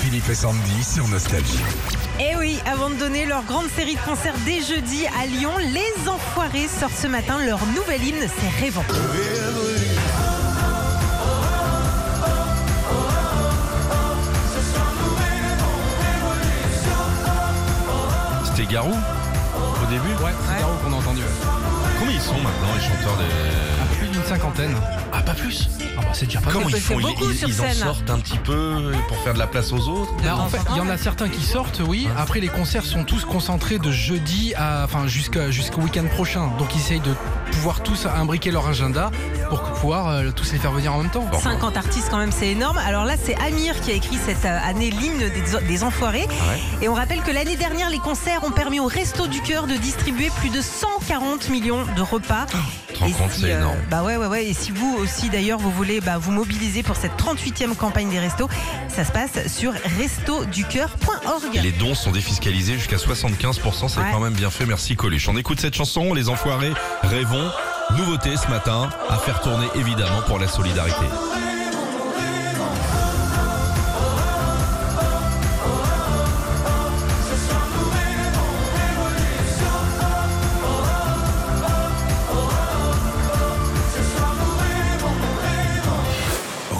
Philippe et Sandy sur Nostalgie. Et oui, avant de donner leur grande série de concerts dès jeudi à Lyon, les Enfoirés sortent ce matin leur nouvelle hymne, c'est Rêvant. C'était Garou au début Ouais, c'est Caro qu'on a entendu. Combien ils sont maintenant les chanteurs des... Plus d'une cinquantaine. Ah pas plus Ah bah c'est déjà pas Comment mal. ils font Ils, en sortent un petit peu pour faire de la place aux autres Là, en fait, il y en a certains qui sortent, oui. Après, les concerts sont tous concentrés de jeudi à, enfin, jusqu'à jusqu'au week-end prochain. Donc, ils essayent de pouvoir tous imbriquer leur agenda pour pouvoir euh, tous les faire venir en même temps. 50 artistes quand même, c'est énorme. Alors là, c'est Amir qui a écrit cette euh, année l'hymne des, des Enfoirés. Ouais. Et on rappelle que l'année dernière, les concerts ont permis au Resto du Cœur de distribuer plus de 140 millions de repas. Te compte, si, c'est énorme. Bah ouais, ouais, ouais. Et si vous aussi, d'ailleurs, vous voulez bah, vous mobiliser pour cette 38e campagne des restos, ça se passe sur restoducoeur.org. Et les dons sont défiscalisés jusqu'à 75%, c'est Ouais. quand même bien fait, merci Coluche. On écoute cette chanson, Les Enfoirés, Rêvons. Nouveauté ce matin, à faire tourner évidemment pour la solidarité.